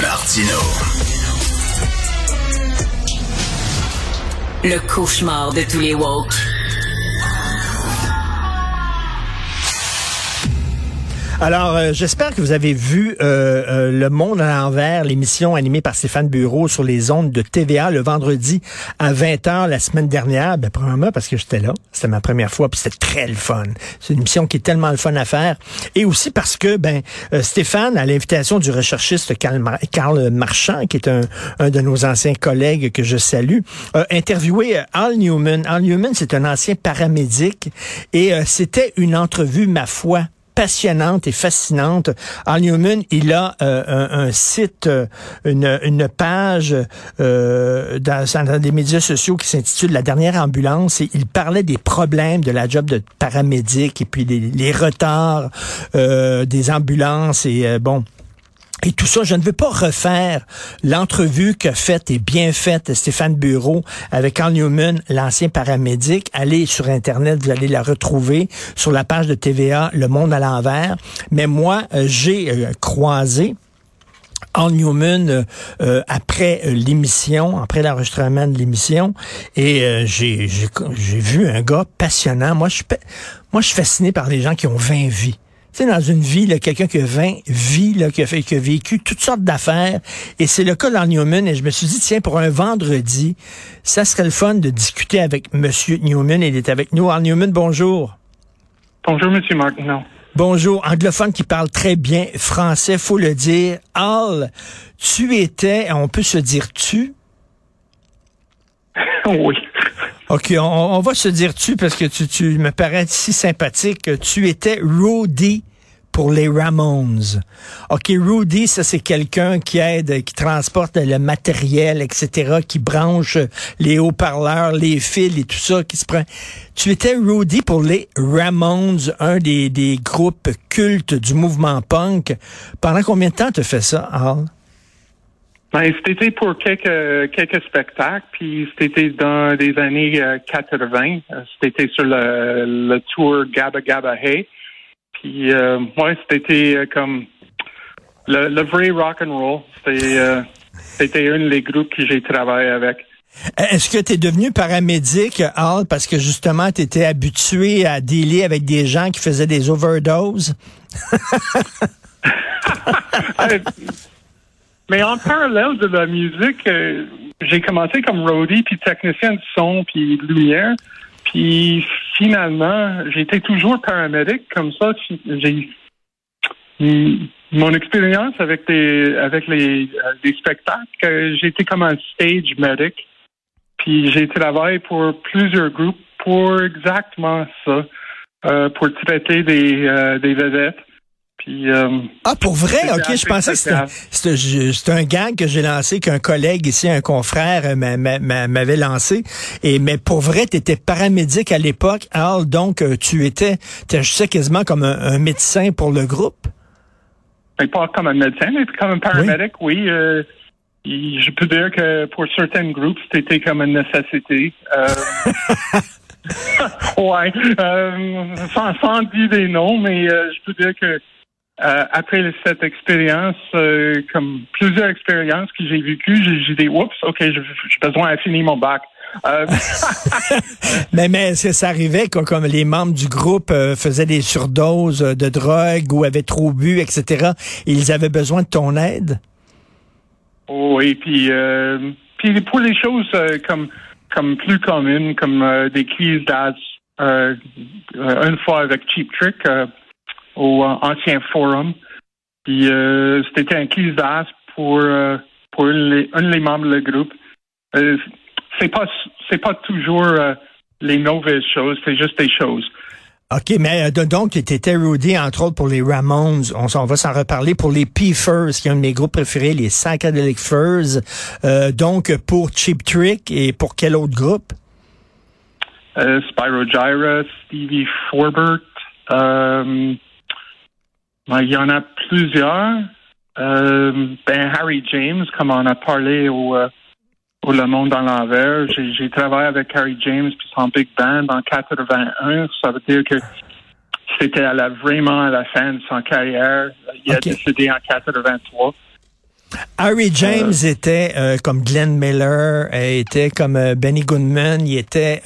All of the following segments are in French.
Martino. Le cauchemar de tous les woke. Alors, euh, j'espère que vous avez vu euh, euh, Le Monde à l'envers, l'émission animée par Stéphane Bureau sur les ondes de TVA le vendredi à 20h la semaine dernière. Ben, premièrement parce que j'étais là. C'était ma première fois, puis c'était très le fun. C'est une émission qui est tellement le fun à faire. Et aussi parce que, ben, Stéphane, à l'invitation du recherchiste Karl, Marchand, qui est un, un, de nos anciens collègues que je salue, a interviewé Al Newman. Al Newman, c'est un ancien paramédic et c'était une entrevue, ma foi, passionnante et fascinante. Al Newman, il a euh, un, site, euh, une, page euh, dans, dans des médias sociaux qui s'intitule La dernière ambulance et il parlait des problèmes de la job de paramédic et puis les retards des ambulances et bon et tout ça, je ne veux pas refaire l'entrevue que faite et bien faite Stéphane Bureau avec Carl Newman, l'ancien paramédic. Allez sur Internet, vous allez la retrouver sur la page de TVA Le Monde à l'envers. Mais moi, euh, j'ai euh, croisé Al Newman euh, après l'émission, après l'enregistrement de l'émission, et j'ai vu un gars passionnant. Moi, je moi, je suis fasciné par les gens qui ont 20 vies tu sais, dans une vie, quelqu'un qui a 20 vies, là, qui, a fait, qui a vécu toutes sortes d'affaires. Et c'est le cas dans Newman. Et je me suis dit, tiens, pour un vendredi, ça serait le fun de discuter avec M. Newman. Il est avec nous. Al Newman, bonjour. Bonjour, M. Martin. Bonjour, anglophone qui parle très bien français, faut le dire. Al, tu étais, on peut se dire tu? oui. OK, on, va se dire tu parce que tu, tu me parais si sympathique. Tu étais Rudy pour les Ramones. OK, Rudy, ça c'est quelqu'un qui aide, qui transporte le matériel, etc., qui branche les haut-parleurs, les fils et tout ça, qui se prend. Tu étais Rudy pour les Ramones, un des, groupes cultes du mouvement punk. Pendant combien de temps tu fait ça, Al? Ben, c'était pour quelques quelques spectacles, puis c'était dans les années 80. Euh, c'était sur le, le tour Gabba Gabba Hey. Puis euh, moi, c'était euh, comme le, le, vrai rock and roll. C'était euh, c'était un des groupes que j'ai travaillé avec. Est-ce que tu es devenu paramédic, Al, parce que justement, tu étais habitué à dealer avec des gens qui faisaient des overdoses? Mais en parallèle de la musique, euh, j'ai commencé comme roadie, puis technicien de son, puis lumière. Puis finalement, j'étais toujours paramédic. Comme ça, j'ai mon expérience avec des avec les des spectacles, j'étais comme un stage medic. Puis j'ai travaillé pour plusieurs groupes pour exactement ça, euh, pour traiter des euh, des vedettes. Euh, ah, pour vrai? OK, je pensais que c'était un gag que j'ai lancé, qu'un collègue ici, un confrère, euh, m'avait lancé. Et Mais pour vrai, tu étais paramédic à l'époque, Al, donc euh, tu étais, je sais, quasiment comme un, médecin pour le groupe? Ben, pas comme un médecin, mais comme un paramédic, oui. je peux dire que pour certains groupes, c'était comme une nécessité. ouais, sans, sans dire des noms, mais je peux dire que euh, après cette expérience, euh, comme plusieurs expériences que j'ai vécues, j'ai dit, oups, OK, j'ai besoin de finir mon bac. Euh, mais mais est-ce que ça arrivait quand comme les membres du groupe faisaient des surdoses de drogue ou avaient trop bu, etc. Et ils avaient besoin de ton aide? Oui, puis, puis pour les choses comme comme plus communes, comme des crises d'asthme, une fois avec Cheap Trick, au euh, ancien forum. Puis euh, c'était un crise pour euh, pour un des membres du groupe. c'est pas c'est pas toujours les mauvaises choses, c'est juste des choses. OK, mais donc, tu étais Rudy, entre autres, pour les Ramones. On, va s'en reparler. Pour les P-Furs, qui est un de mes groupes préférés, les Psychedelic Furs. donc, pour Cheap Trick et pour quel autre groupe? Spyro Gyra, Stevie Forbert, ben, il y en a plusieurs. Euh, ben Harry James, comme on a parlé au, euh, au Le Monde dans l'envers, j'ai travaillé avec Harry James puis son big band en 81. Ça veut dire que c'était à la, vraiment à la fin de son carrière. Il a décédé en 83. Harry James était euh, comme Glenn Miller, euh, était comme euh, Benny Goodman, il était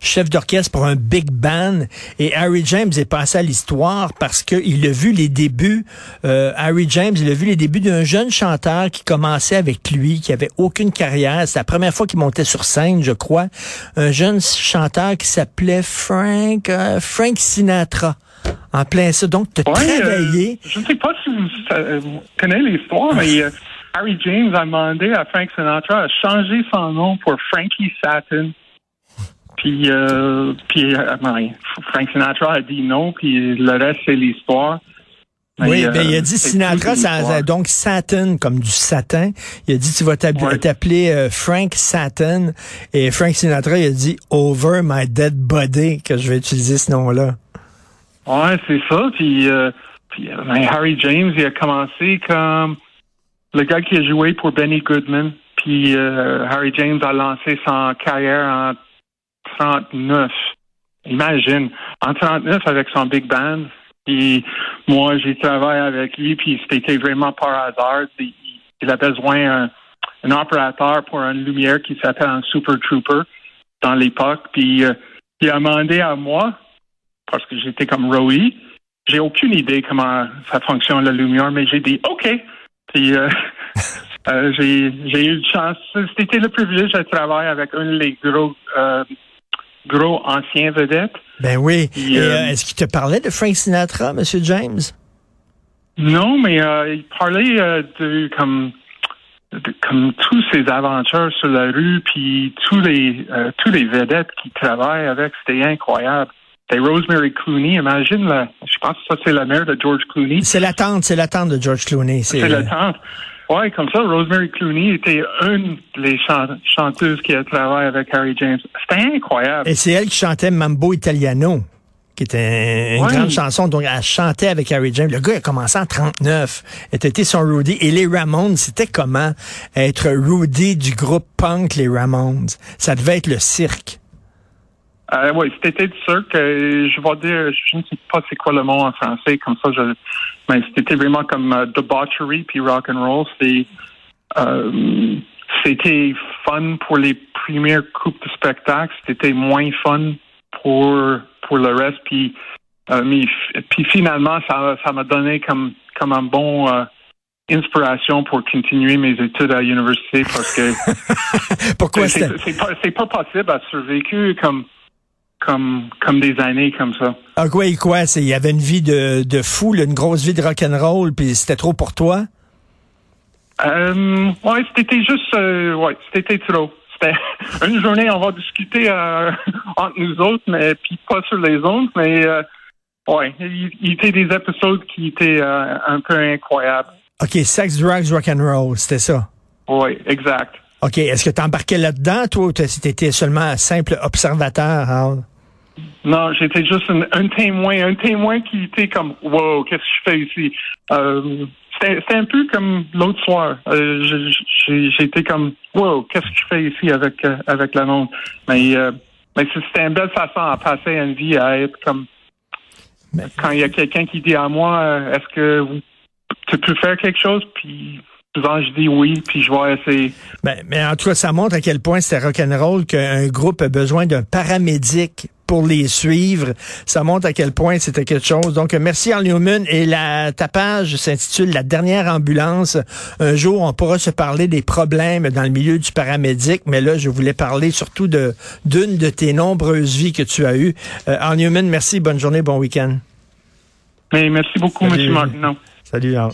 chef d'orchestre pour un big band. Et Harry James est passé à l'histoire parce qu'il a vu les débuts. Harry James, il a vu les débuts d'un jeune chanteur qui commençait avec lui, qui avait aucune carrière. C'est la première fois qu'il montait sur scène, je crois. Un jeune chanteur qui s'appelait Frank Frank Sinatra. En plein ça. Donc, tu as travaillé. je ne sais pas si vous, connaissez l'histoire, mais Harry James a demandé à Frank Sinatra de changer son nom pour Frankie Satin. Puis, euh, puis euh, Frank Sinatra a dit non, puis le reste, c'est l'histoire. Oui, ben, il a dit Sinatra, ça, donc Satin, comme du satin. Il a dit, tu vas t'appeler euh, Frank Satin. Et Frank Sinatra, il a dit Over My Dead Body, que je vais utiliser ce nom-là. Ouais, c'est ça. Puis, puis ben, Harry James, il a commencé comme le gars qui a joué pour Benny Goodman, puis euh, Harry James a lancé son carrière en 39. Imagine, en 39 avec son big band. Puis moi, j'ai travaillé avec lui, puis c'était vraiment par hasard. Il, avait besoin d'un opérateur pour une lumière qui s'appelle un Super Trooper dans l'époque. Puis euh, il a demandé à moi, parce que j'étais comme Rowie, j'ai aucune idée comment ça fonctionne la lumière, mais j'ai dit OK. Puis euh, euh, j'ai, j'ai eu une chance. C'était le privilège de travailler avec un des gros euh, gros anciens vedettes. Ben oui. est-ce qu'il te parlait de Frank Sinatra, M. James? Non, mais il parlait de comme comme tous ses aventures sur la rue, puis tous les tous les vedettes qui travaillent avec, c'était incroyable. C'est Rosemary Clooney. Imagine, la, je pense que ça, c'est la mère de George Clooney. C'est la tante, c'est la tante de George Clooney. C'est la tante. Ouais, comme ça, Rosemary Clooney était une des chanteuses qui a travaillé avec Harry James. C'était incroyable. Et c'est elle qui chantait Mambo Italiano qui était une grande chanson. Donc, elle chantait avec Harry James. Le gars a commencé en 39. Elle était son Rudy. Et les Ramones, c'était comment? Être Rudy du groupe punk, les Ramones? Ça devait être le cirque. Euh, oui, c'était sûr que je vais dire, je ne sais pas c'est quoi le mot en français, comme ça, je, mais c'était vraiment comme uh, debauchery puis rock and roll. C'était, euh, c'était fun pour les premières coupes de spectacle. C'était moins fun pour pour le reste. Puis, euh, mais, puis finalement, ça ça m'a donné comme comme un bon euh, inspiration pour continuer mes études à l'université parce que pourquoi c'est, c'est, pas, c'est pas possible à survécu comme comme comme des années comme ça. Ah quoi, quoi, il y avait une vie de, de fou, une grosse vie de rock'n'roll, puis c'était trop pour toi? Euh, ouais, c'était juste, euh, ouais, c'était trop. C'était une journée, on va discuter euh, entre nous autres, mais puis pas sur les autres, mais euh, ouais, il, il, était des épisodes qui étaient euh, un peu incroyables. OK, sex, drugs, rock'n'roll, c'était ça? Oui, exact. OK. Est-ce que tu embarquais là-dedans, toi, ou tu étais seulement un simple observateur? Non, j'étais juste un, témoin, un témoin qui était comme Wow, qu'est-ce que je fais ici? Euh, c'était un peu comme l'autre soir. Euh, j'étais comme Wow, qu'est-ce que je fais ici avec euh, avec la monde? Mais euh, mais c'était une belle façon à passer une vie à être comme quand il y a quelqu'un qui dit à moi Est-ce que tu peux faire quelque chose? Puis souvent je dis oui, puis je vais essayer. Ben, mais en tout cas, ça montre à quel point c'est rock'n'roll qu'un groupe a besoin d'un paramédic pour les suivre. Ça montre à quel point c'était quelque chose. Donc, merci Al Newman. Et la, ta page s'intitule La dernière ambulance. Un jour, on pourra se parler des problèmes dans le milieu du paramédic, mais là, je voulais parler surtout de d'une de tes nombreuses vies que tu as eues. Euh, Newman, merci. Bonne journée, bon week-end. merci beaucoup, M. Martineau. Salut, Al.